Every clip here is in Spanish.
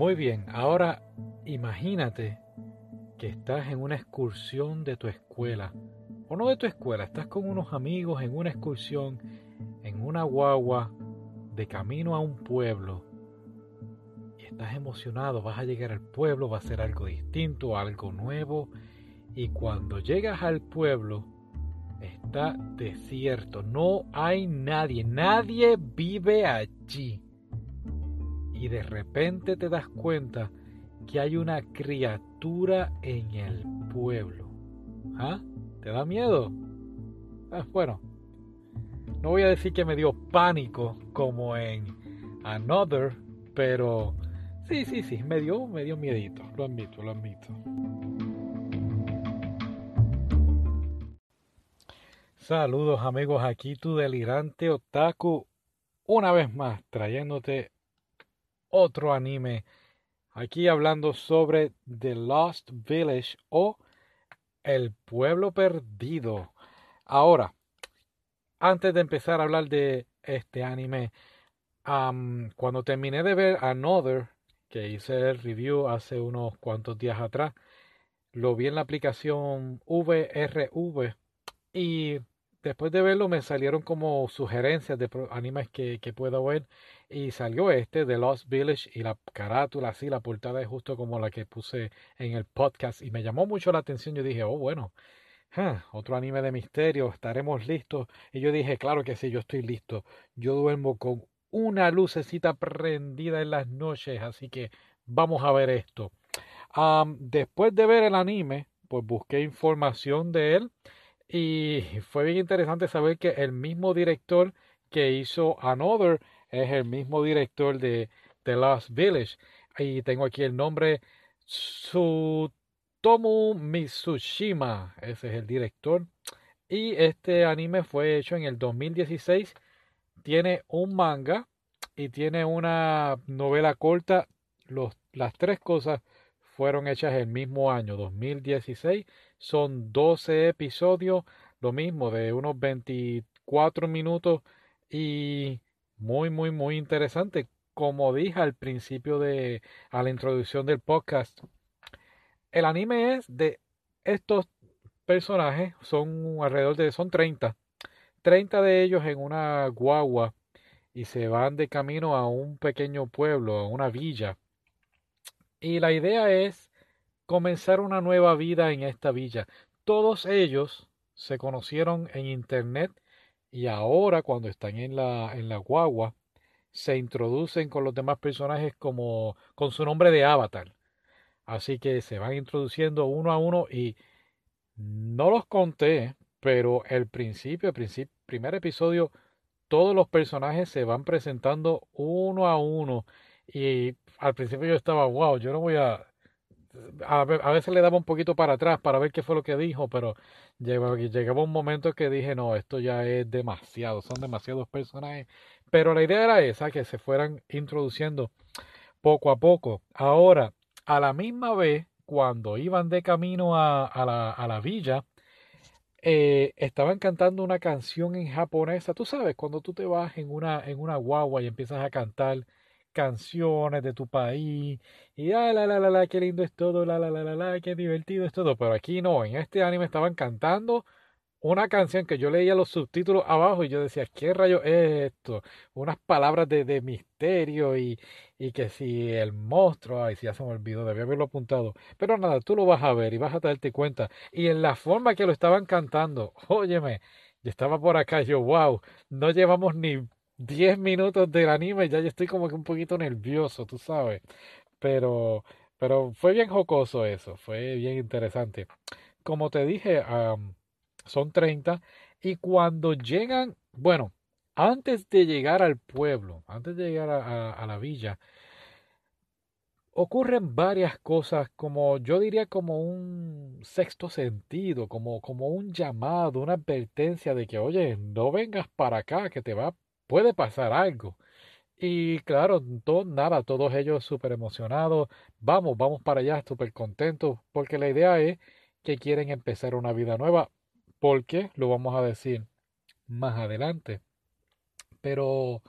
Muy bien, ahora imagínate que estás en una excursión de tu escuela, o no de tu escuela, estás con unos amigos en una excursión, en una guagua, de camino a un pueblo, y estás emocionado, vas a llegar al pueblo, va a ser algo distinto, algo nuevo, y cuando llegas al pueblo, está desierto, no hay nadie, nadie vive allí y de repente te das cuenta que hay una criatura en el pueblo. ¿Ah? ¿Te da miedo? Ah, bueno, no voy a decir que me dio pánico como en Another, pero sí, sí, sí, me dio, me dio miedito, lo admito, lo admito. Saludos amigos, aquí tu delirante otaku, una vez más trayéndote otro anime. Aquí hablando sobre The Lost Village o El Pueblo Perdido. Ahora, antes de empezar a hablar de este anime, cuando terminé de ver Another, que hice el review hace unos cuantos días atrás, lo vi en la aplicación VRV y después de verlo me salieron como sugerencias de animes que, que puedo ver y salió este de Lost Village y la carátula así, la portada es justo como la que puse en el podcast y me llamó mucho la atención. Yo dije, oh bueno, otro anime de misterio, estaremos listos. Y yo dije, claro que sí, yo estoy listo. Yo duermo con una lucecita prendida en las noches, así que vamos a ver esto. después de ver el anime, pues busqué información de él y fue bien interesante saber que el mismo director que hizo Another es el mismo director de The Last Village. Y tengo aquí el nombre Tsutomu Mitsushima. Ese es el director. Y este anime fue hecho en el 2016. Tiene un manga y tiene una novela corta. Los, las tres cosas fueron hechas el mismo año, 2016. Son 12 episodios, lo mismo, de unos 24 minutos y muy, muy, muy interesante. Como dije al principio de a la introducción del podcast, el anime es de estos personajes, son alrededor de, son 30, 30 de ellos en una guagua y se van de camino a un pequeño pueblo, a una villa y la idea es comenzar una nueva vida en esta villa. Todos ellos se conocieron en internet y ahora cuando están en la, en la guagua se introducen con los demás personajes como con su nombre de avatar. Así que se van introduciendo uno a uno y no los conté, pero el principio, el principio, primer episodio, todos los personajes se van presentando uno a uno y al principio yo estaba, wow, yo no voy a... A, veces le daba un poquito para atrás para ver qué fue lo que dijo, pero llegaba, llegaba un momento que dije, no, esto ya es demasiado, son demasiados personajes. Pero la idea era esa, que se fueran introduciendo poco a poco. Ahora, a la misma vez, cuando iban de camino a, a, la, a la, villa, eh, estaban cantando una canción en japonesa. Tú sabes, cuando tú te vas en una, en una guagua y empiezas a cantar canciones de tu país y ah, la la la la qué lindo es todo, la la la la la qué divertido es todo, pero aquí no, en este anime estaban cantando una canción que yo leía los subtítulos abajo y yo decía, ¿qué rayo es esto? Unas palabras de, de misterio y, y, que si el monstruo, ay, si ya se me olvidó, debía haberlo apuntado. Pero nada, tú lo vas a ver y vas a darte cuenta. Y en la forma que lo estaban cantando, óyeme, yo estaba por acá, yo, wow, no llevamos ni 10 minutos del anime ya yo estoy como que un poquito nervioso, tú sabes. Pero, pero fue bien jocoso eso, fue bien interesante. Como te dije, son 30 y cuando llegan, bueno, antes de llegar al pueblo, antes de llegar a, a la villa, ocurren varias cosas como yo diría como un sexto sentido, como, como un llamado, una advertencia de que, oye, no vengas para acá, que te va puede pasar algo. Y claro, nada, todos ellos súper emocionados, vamos, vamos para allá, súper contentos, porque la idea es que quieren empezar una vida nueva, porque lo vamos a decir más adelante. Pero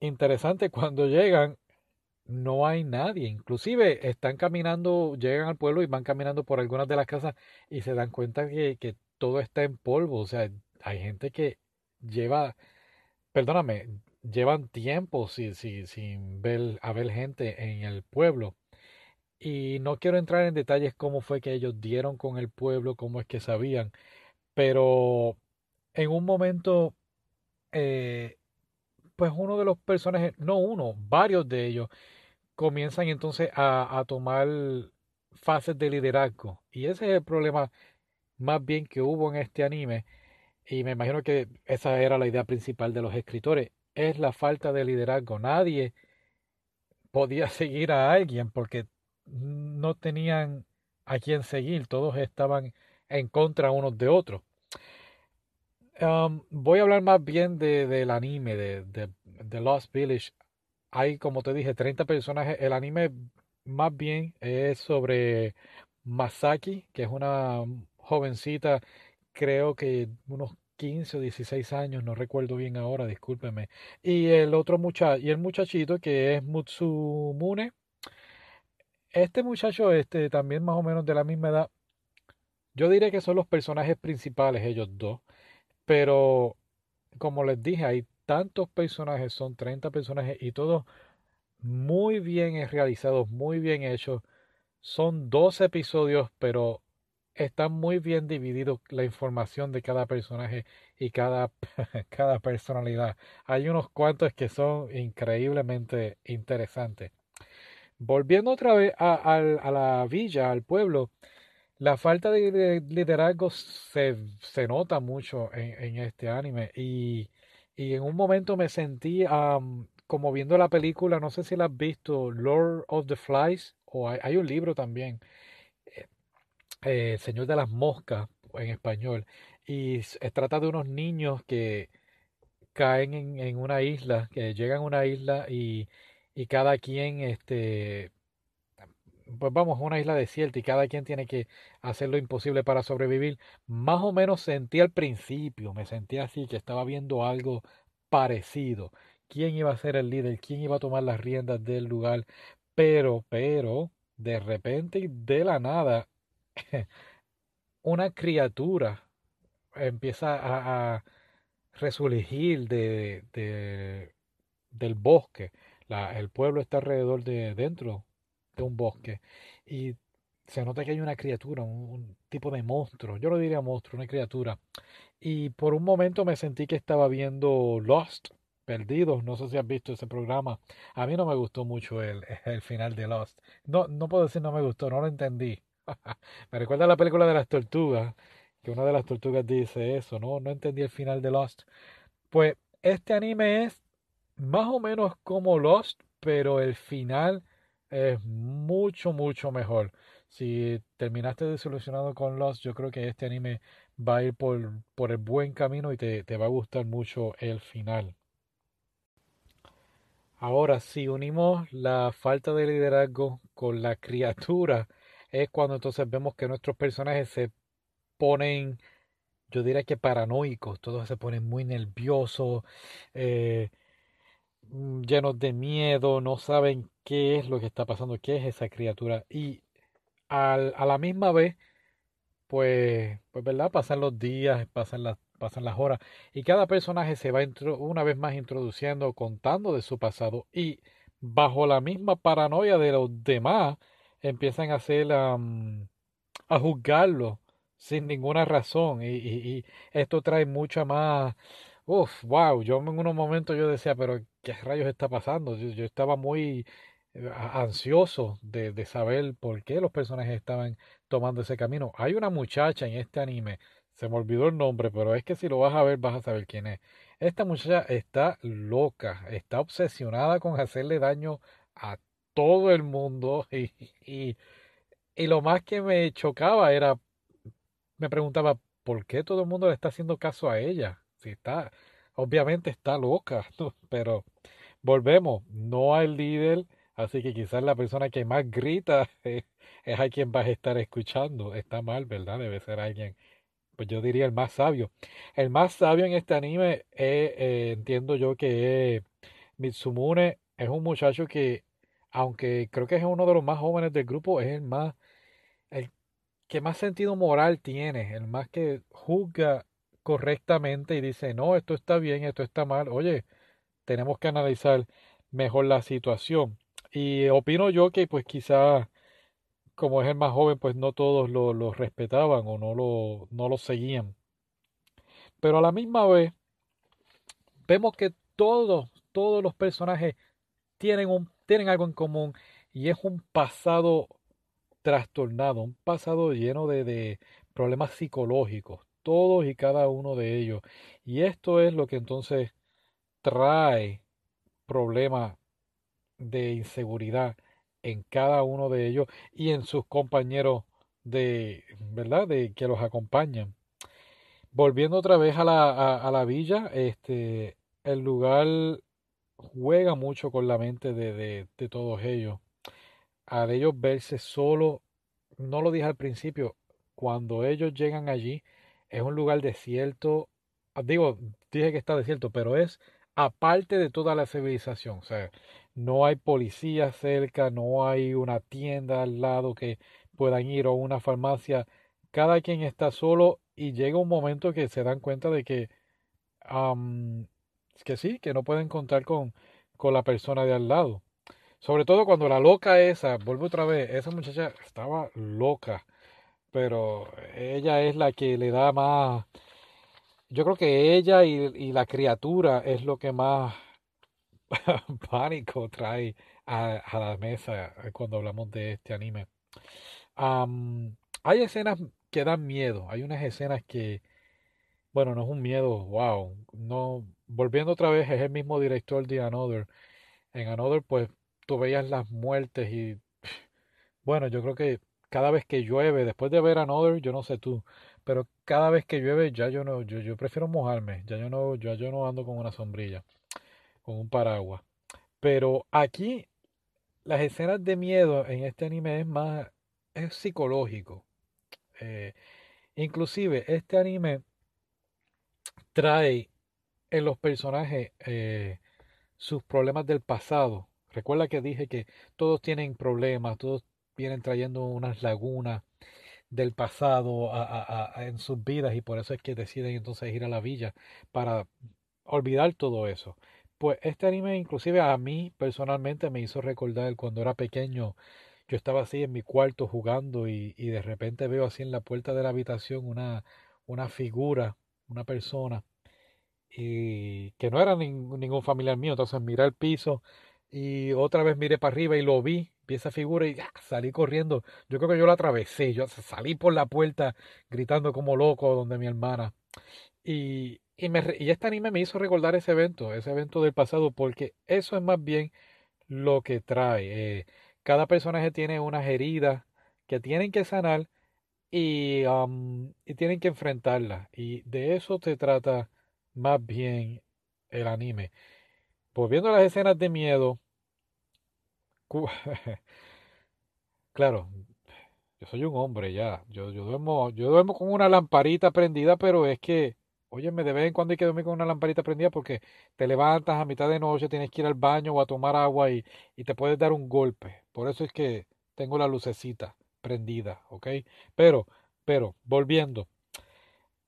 interesante cuando llegan, no hay nadie. Inclusive están caminando, llegan al pueblo y van caminando por algunas de las casas y se dan cuenta que, que todo está en polvo. O sea, hay gente que lleva, perdóname, llevan tiempo sin, sin, sin ver, a ver gente en el pueblo. Y no quiero entrar en detalles cómo fue que ellos dieron con el pueblo, cómo es que sabían, pero en un momento, eh, pues uno de los personajes, no uno, varios de ellos, comienzan entonces a, a tomar fases de liderazgo. Y ese es el problema más bien que hubo en este anime. Y me imagino que esa era la idea principal de los escritores. Es la falta de liderazgo. Nadie podía seguir a alguien porque no tenían a quién seguir. Todos estaban en contra unos de otros. Um, voy a hablar más bien de, del anime, de, de, de, Lost Village. Hay, como te dije, 30 personajes. El anime más bien es sobre Masaki, que es una jovencita, creo que unos 15 o 16 años, no recuerdo bien ahora, discúlpeme. Y el otro muchacho, y el muchachito que es Mutsumune. Este muchacho, este, también más o menos de la misma edad. Yo diré que son los personajes principales, ellos dos. Pero, como les dije, hay tantos personajes, son 30 personajes y todos muy bien realizados, muy bien hechos. Son dos episodios, pero está muy bien dividido la información de cada personaje y cada, cada personalidad. Hay unos cuantos que son increíblemente interesantes. Volviendo otra vez a, la villa, al pueblo, la falta de, liderazgo se, se, nota mucho en, este anime y, y, en un momento me sentí como viendo la película, no sé si la has visto, Lord of the Flies, o hay un libro también eh, Señor de las Moscas en español. Y se trata de unos niños que caen en, en, una isla, que llegan a una isla y, y cada quien, este, pues vamos a una isla desierta y cada quien tiene que hacer lo imposible para sobrevivir. Más o menos sentí al principio, me sentí así, que estaba viendo algo parecido. ¿Quién iba a ser el líder? ¿Quién iba a tomar las riendas del lugar? Pero, pero, de repente, de la nada, una criatura empieza a, a resurgir de, de, del bosque. El pueblo está alrededor de dentro de un bosque y se nota que hay una criatura, un, un, tipo de monstruo. Yo lo diría monstruo, una criatura. Y por un momento me sentí que estaba viendo Lost, Perdidos. No sé si has visto ese programa. A mí no me gustó mucho el, el final de Lost. No, no puedo decir no me gustó, no lo entendí. Me recuerda la película de las tortugas, que una de las tortugas dice eso, ¿no? No entendí el final de Lost. Pues este anime es más o menos como Lost, pero el final es mucho, mucho mejor. Si terminaste desilusionado con Lost, yo creo que este anime va a ir por, por el buen camino y te, te va a gustar mucho el final. Ahora, si unimos la falta de liderazgo con la criatura es cuando entonces vemos que nuestros personajes se ponen, yo diría que paranoicos, todos se ponen muy nerviosos, eh, mm, llenos de miedo, no saben qué es lo que está pasando, qué es esa criatura. Y al, a la misma vez, pues, pues, ¿verdad? Pasan los días, pasan las, pasan las horas, y cada personaje se va una vez más introduciendo, contando de su pasado, y bajo la misma paranoia de los demás, empiezan a hacer a juzgarlo sin ninguna razón y, esto trae mucha más uff wow yo en unos momentos yo decía pero qué rayos está pasando yo, yo estaba muy eh, ansioso de, de, saber por qué los personajes estaban tomando ese camino. Hay una muchacha en este anime se me olvidó el nombre pero es que si lo vas a ver vas a saber quién es. Esta muchacha está loca está obsesionada con hacerle daño a todo el mundo y, y, y, lo más que me chocaba era, me preguntaba, ¿por qué todo el mundo le está haciendo caso a ella? Si está, obviamente está loca, pero volvemos, no hay líder, así que quizás la persona que más grita es, es a quien vas a estar escuchando. Está mal, ¿verdad? Debe ser alguien, pues yo diría el más sabio. El más sabio en este anime, eh, entiendo yo que es Mitsumune, es un muchacho que aunque creo que es uno de los más jóvenes del grupo, es el más, el que más sentido moral tiene, el más que juzga correctamente y dice, no, esto está bien, esto está mal, oye, tenemos que analizar mejor la situación. Y opino yo que pues quizá como es el más joven, pues no todos lo, respetaban o no lo, no lo seguían. Pero a la misma vez, vemos que todos, todos los personajes tienen, un, tienen algo en común y es un pasado trastornado, un pasado lleno de, problemas psicológicos, todos y cada uno de ellos. Y esto es lo que entonces trae problemas de inseguridad en cada uno de ellos y en sus compañeros de, ¿verdad? De que los acompañan. Volviendo otra vez a la, a, la villa, este, el lugar juega mucho con la mente de, de, de todos ellos. A ellos verse solo, no lo dije al principio, cuando ellos llegan allí, es un lugar desierto. Digo, dije que está desierto, pero es aparte de toda la civilización. O sea, no hay policía cerca, no hay una tienda al lado que puedan ir o una farmacia. Cada quien está solo y llega un momento que se dan cuenta de que, que sí, que no pueden contar con, con la persona de al lado. Sobre todo cuando la loca esa, vuelvo otra vez, esa muchacha estaba loca, pero ella es la que le da más... Yo creo que ella y, y la criatura es lo que más pánico trae a, la mesa cuando hablamos de este anime. hay escenas que dan miedo, hay unas escenas que, bueno, no es un miedo, wow, no, volviendo otra vez, es el mismo director de Another. En Another, pues, tú veías las muertes y, bueno, yo creo que cada vez que llueve, después de ver Another, yo no sé tú, pero cada vez que llueve ya yo no, yo, yo prefiero mojarme, ya yo no, ya yo no ando con una sombrilla con un paraguas. Pero aquí las escenas de miedo en este anime es más es psicológico. Eh, inclusive este anime trae en los personajes eh, sus problemas del pasado. Recuerda que dije que todos tienen problemas, todos vienen trayendo unas lagunas del pasado en sus vidas y por eso es que deciden entonces ir a la villa para olvidar todo eso. Pues este anime inclusive a mí personalmente me hizo recordar cuando era pequeño, yo estaba así en mi cuarto jugando y, y de repente veo así en la puerta de la habitación una, una figura, una persona, y que no era ningún familiar mío, entonces miré al piso y otra vez miré para arriba y lo vi, vi esa figura y salí corriendo. Yo creo que yo la atravesé, yo salí por la puerta gritando como loco donde mi hermana. Y, y, me, y este anime me hizo recordar ese evento, ese evento del pasado, porque eso es más bien lo que trae. Eh, cada personaje tiene unas heridas que tienen que sanar y, y tienen que enfrentarlas. Y de eso se trata más bien el anime. Pues viendo las escenas de miedo, claro, yo soy un hombre ya. Yo, yo duermo, yo duermo con una lamparita prendida, pero es que Óyeme, de vez en cuando hay que dormir con una lamparita prendida porque te levantas a mitad de noche, tienes que ir al baño o a tomar agua y, y te puedes dar un golpe. Por eso es que tengo la lucecita prendida, ¿ok? Pero, pero, volviendo.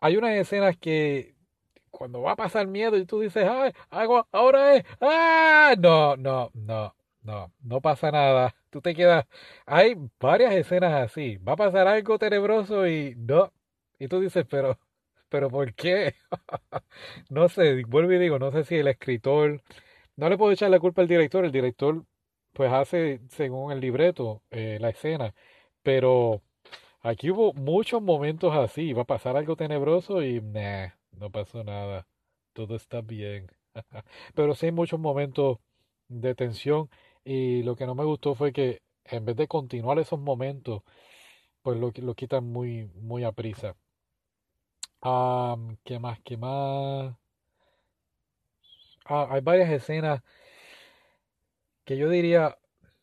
Hay unas escenas que cuando va a pasar miedo y tú dices, ¡ay, ahora es! ¡Ah! No, no, no, no, no pasa nada. Tú te quedas. Hay varias escenas así. Va a pasar algo tenebroso y no. Y tú dices, pero pero ¿por qué? no sé, vuelvo y digo, no sé si el escritor, no le puedo echar la culpa al director, el director pues hace según el libreto eh, la escena, pero aquí hubo muchos momentos así, va a pasar algo tenebroso y nah, no pasó nada, todo está bien. pero sí hay muchos momentos de tensión y lo que no me gustó fue que en vez de continuar esos momentos, pues lo, lo quitan muy, muy a prisa. ¿qué más? ¿Qué más? Ah, hay varias escenas que yo diría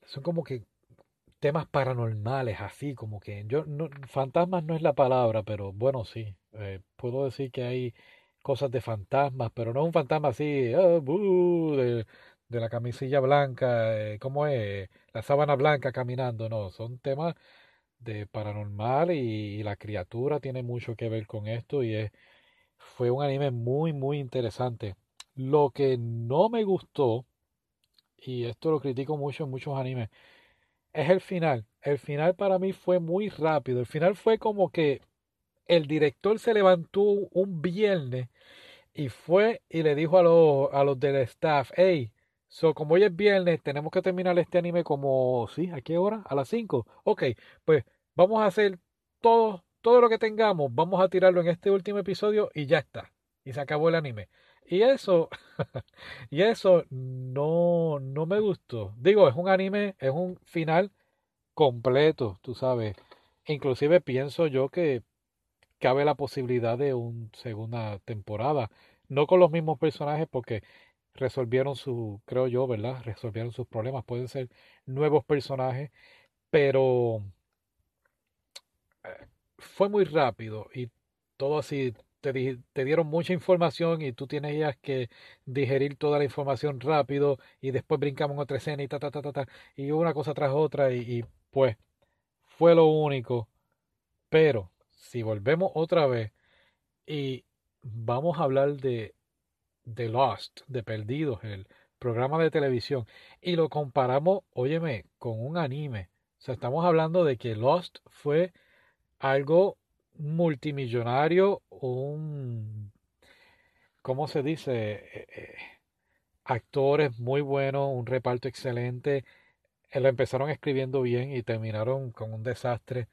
son como que temas paranormales, así como que yo no, fantasmas no es la palabra, pero bueno, sí. Eh, puedo decir que hay cosas de fantasmas, pero no un fantasma así, ah, de, de la camisilla blanca, eh, ¿cómo es? La sábana blanca caminando, no, son temas de paranormal y, la criatura tiene mucho que ver con esto y es, fue un anime muy, muy interesante. Lo que no me gustó, y esto lo critico mucho en muchos animes, es el final. El final para mí fue muy rápido. El final fue como que el director se levantó un viernes y fue y le dijo a los, a los del staff, hey, so como hoy es viernes, tenemos que terminar este anime como, ¿sí? ¿A qué hora? A las 5. Ok, pues vamos a hacer todo, todo lo que tengamos, vamos a tirarlo en este último episodio y ya está. Y se acabó el anime. Y eso, y eso no, no me gustó. Digo, es un anime, es un final completo, tú sabes. Inclusive pienso yo que cabe la posibilidad de una segunda temporada. No con los mismos personajes porque resolvieron su, creo yo, ¿verdad? Resolvieron sus problemas. Pueden ser nuevos personajes, pero eh, fue muy rápido y todo así. Te, te dieron mucha información y tú tienes que digerir toda la información rápido y después brincamos en otra escena y ta, ta, ta, ta, ta y una cosa tras otra y, pues fue lo único. Pero si volvemos otra vez y vamos a hablar de, de Lost, de Perdidos, el programa de televisión, y lo comparamos, óyeme, con un anime. O sea, estamos hablando de que Lost fue algo multimillonario, un, ¿cómo se dice? Eh, eh, actores muy buenos, un reparto excelente. Eh, lo empezaron escribiendo bien y terminaron con un desastre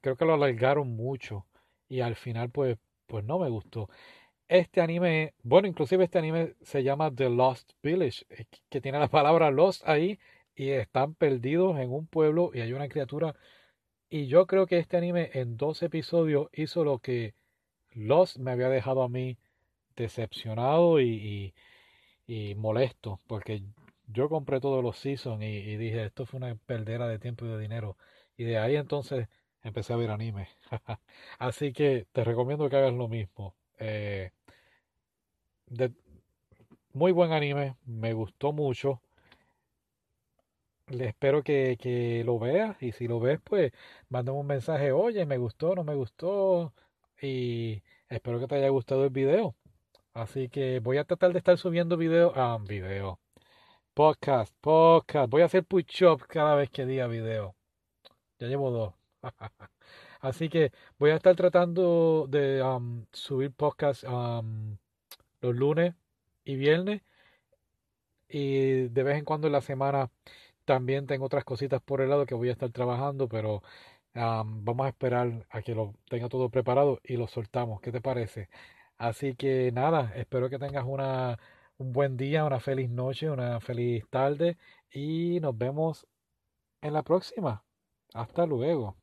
creo que lo alargaron mucho y al final pues, pues no me gustó. Este anime, bueno, inclusive este anime se llama The Lost Village, que tiene la palabra Lost ahí y están perdidos en un pueblo y hay una criatura. Y yo creo que este anime en dos episodios hizo lo que Lost me había dejado a mí decepcionado y, y, molesto, porque yo compré todos los seasons y, dije, esto fue una perdera de tiempo y de dinero. Y de ahí entonces empecé a ver anime. Así que te recomiendo que hagas lo mismo. Eh, muy buen anime, me gustó mucho. Le espero que, que, lo veas y si lo ves, pues mándame un mensaje, oye, me gustó, no me gustó y espero que te haya gustado el video. Así que voy a tratar de estar subiendo video, ah, video, podcast, podcast. Voy a hacer push-up cada vez que diga video. Ya llevo dos. Así que voy a estar tratando de subir podcast los lunes y viernes. Y de vez en cuando en la semana también tengo otras cositas por el lado que voy a estar trabajando, pero vamos a esperar a que lo tenga todo preparado y lo soltamos. ¿Qué te parece? Así que nada, espero que tengas una, un buen día, una feliz noche, una feliz tarde y nos vemos en la próxima. Hasta luego.